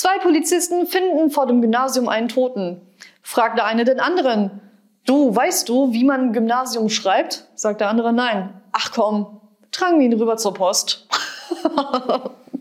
Zwei Polizisten finden vor dem Gymnasium einen Toten. Fragt der eine den anderen. Du, weißt du, wie man Gymnasium schreibt? Sagt der andere nein. Ach komm, tragen wir ihn rüber zur Post.